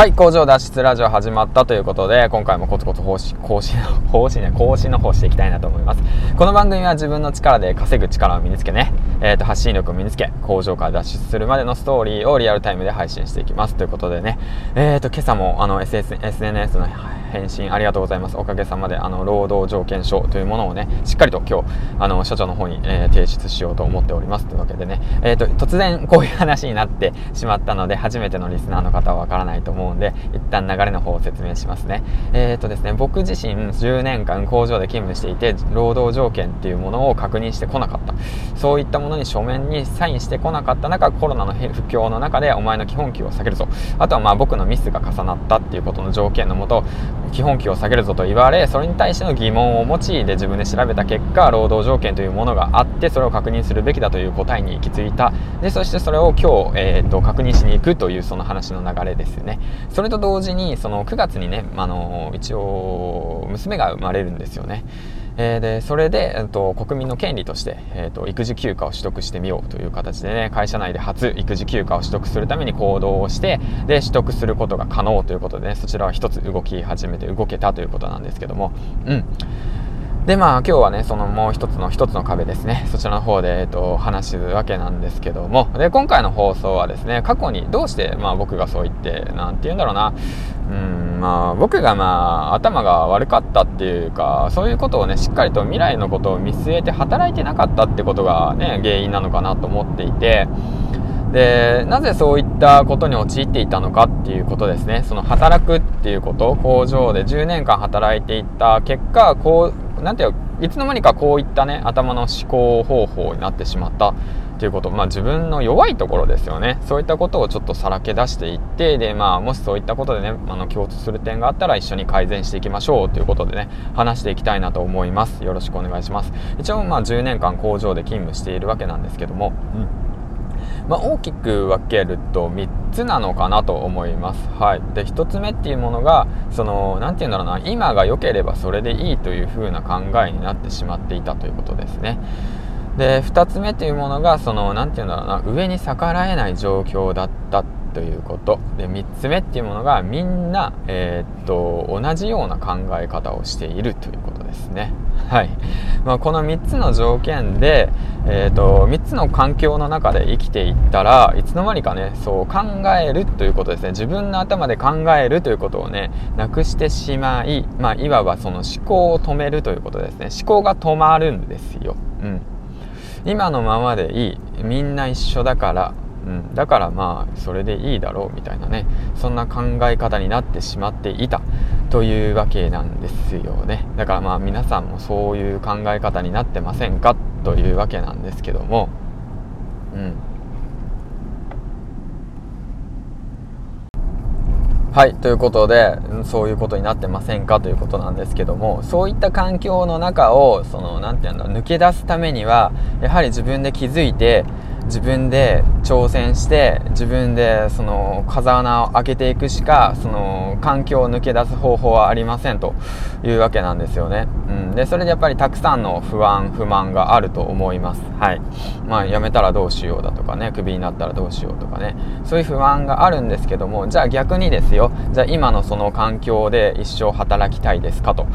はい工場脱出ラジオ始まったということで今回もコツコツ方針更新の方針ね更新の方していきたいなと思います。この番組は自分の力で稼ぐ力を身につけね、えーと、発信力を身につけ工場から脱出するまでのストーリーをリアルタイムで配信していきます。ということでねえーと今朝もあの SS SNS の返信ありがとうございます。おかげさまであの労働条件書というものをねしっかりと今日あの社長の方に、えー、提出しようと思っております。というわけでね、えーと、突然こういう話になってしまったので初めてのリスナーの方はわからないと思うんで一旦流れの方を説明しますね。えっ、ー、とですね僕自身10年間工場で勤務していて労働条件っていうものを確認してこなかった。そういったものに書面にサインしてこなかった中コロナの不況の中でお前の基本給を下げるぞ。あとはまあ僕のミスが重なったっていうことの条件のもと基本給を下げるぞと言われそれに対しての疑問を持ちで自分で調べた結果労働条件というものがあってそれを確認するべきだという答えに行き着いた。でそしてそれを今日、えーと、確認しに行くというその話の流れですよね。それと同時にその9月にね、あの一応娘が生まれるんですよね。えー、でそれで、えーと、国民の権利として、えーと、育児休暇を取得してみようという形でね会社内で初育児休暇を取得するために行動をしてで取得することが可能ということで、ね、そちらは一つ動き始めて動けたということなんですけども。うん。でまあ今日はねそのもう一つの一つの壁ですね。そちらの方で、えーと、話すわけなんですけども。で今回の放送はですね過去にどうして、まあ、僕がそう言って何て言うんだろうな。うんまあ僕がまあ頭が悪かったっていうかそういうことをねしっかりと未来のことを見据えて働いてなかったってことがね原因なのかなと思っていて。でなぜそういったことに陥っていたのかっていうことですね。その働くっていうこと工場で10年間働いていった結果こうなんていういつの間にかこういったね頭の思考方法になってしまったっていうこと、まあ、自分の弱いところですよね。そういったことをちょっとさらけ出していってで、まあ、もしそういったことでねあの共通する点があったら一緒に改善していきましょうということでね話していきたいなと思います。よろしくお願いします。一応まあ10年間工場で勤務しているわけなんですけども、うん。まあ、大きく分けると3つなのかなと思います。はい、で1つ目っていうものがその何て言うんだろうな。今が良ければそれでいいという風な考えになってしまっていたということですね。で2つ目というものがその何て言うんだろうな。上に逆らえない状況だったということ。で3つ目っていうものがみんな、えー、っと同じような考え方をしているということ。ですね。はい。まあ、この3つの条件で、えー、っと3つの環境の中で生きていったらいつの間にかねそう考えるということですね。自分の頭で考えるということをねなくしてしまい、まあ、いわばその思考を止めるということですね。思考が止まるんですよ。うん。今のままでいい。みんな一緒だからうん、だからまあそれでいいだろうみたいなね。そんな考え方になってしまっていた。というわけなんですよね。だからまあ皆さんもそういう考え方になってませんかというわけなんですけども。うん。はいということでそういうことになってませんかということなんですけども。そういった環境の中をその何て言うんだ抜け出すためにはやはり自分で気づいて自分で挑戦して自分でその風穴を開けていくしかその環境を抜け出す方法はありませんというわけなんですよね、うん、でそれでやっぱりたくさんの不安不満があると思います。はい。まあ辞めたらどうしようだとかねクビになったらどうしようとかね。そういう不安があるんですけどもじゃあ逆にですよ。じゃあ今のその環境で一生働きたいですかと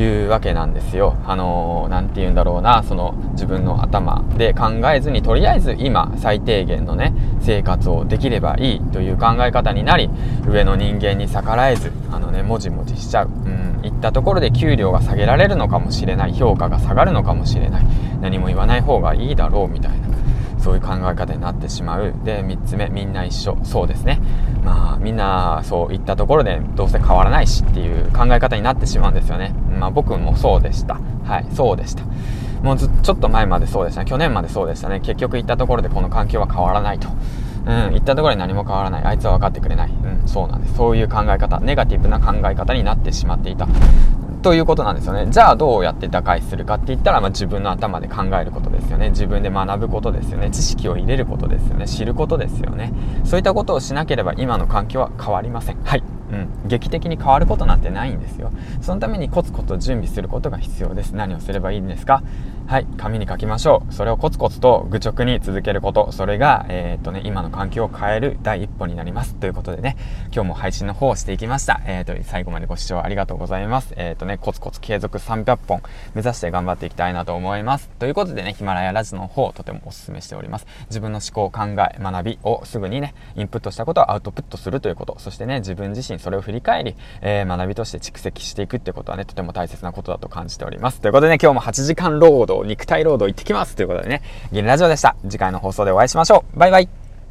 いうわけなんですよ。あの何、ー、て言うんだろうなその自分の頭で考えずにとりあえず今今最低限のね生活をできればいいという考え方になり上の人間に逆らえずあのねもじもじしちゃう、うん、いったところで給料が下げられるのかもしれない。評価が下がるのかもしれない。何も言わない方がいいだろうみたいなそういう考え方になってしまう。で3つ目みんな一緒。そうですね。まあみんなそういったところでどうせ変わらないしっていう考え方になってしまうんですよね。まあ僕もそうでした。はいそうでした。もうずちょっと前までそうでしたね。去年までそうでしたね。結局行ったところでこの環境は変わらないと。うん、行ったところで何も変わらない。あいつは分かってくれない、うん、そうなんです。そういう考え方ネガティブな考え方になってしまっていた。ということなんですよね。じゃあどうやって打開するかって言ったら、まあ、自分の頭で考えることですよね。自分で学ぶことですよね。知識を入れることですよね。知ることですよね。そういったことをしなければ今の環境は変わりません。はい。うん、劇的に変わることなんてないんですよ。そのためにコツコツ準備することが必要です。何をすればいいんですか？はい紙に書きましょう。それをコツコツと愚直に続けること。それが、えー、っとね、今の環境を変える第一歩になります。ということでね今日も配信の方をしていきました、えー、っと最後までご視聴ありがとうございます。えー、っとねコツコツ継続300本目指して頑張っていきたいなと思います。ということでねヒマラヤラジオの方とてもお勧めしております。自分の思考考え学びをすぐにねインプットしたことをアウトプットするということ。そしてね自分自身それを振り返り、えー学びとして蓄積していくってことはねとても大切なことだと感じております。ということでね今日も8時間労働肉体労働行ってきますということでね、銀ラジオでした。次回の放送でお会いしましょう。バイバイ。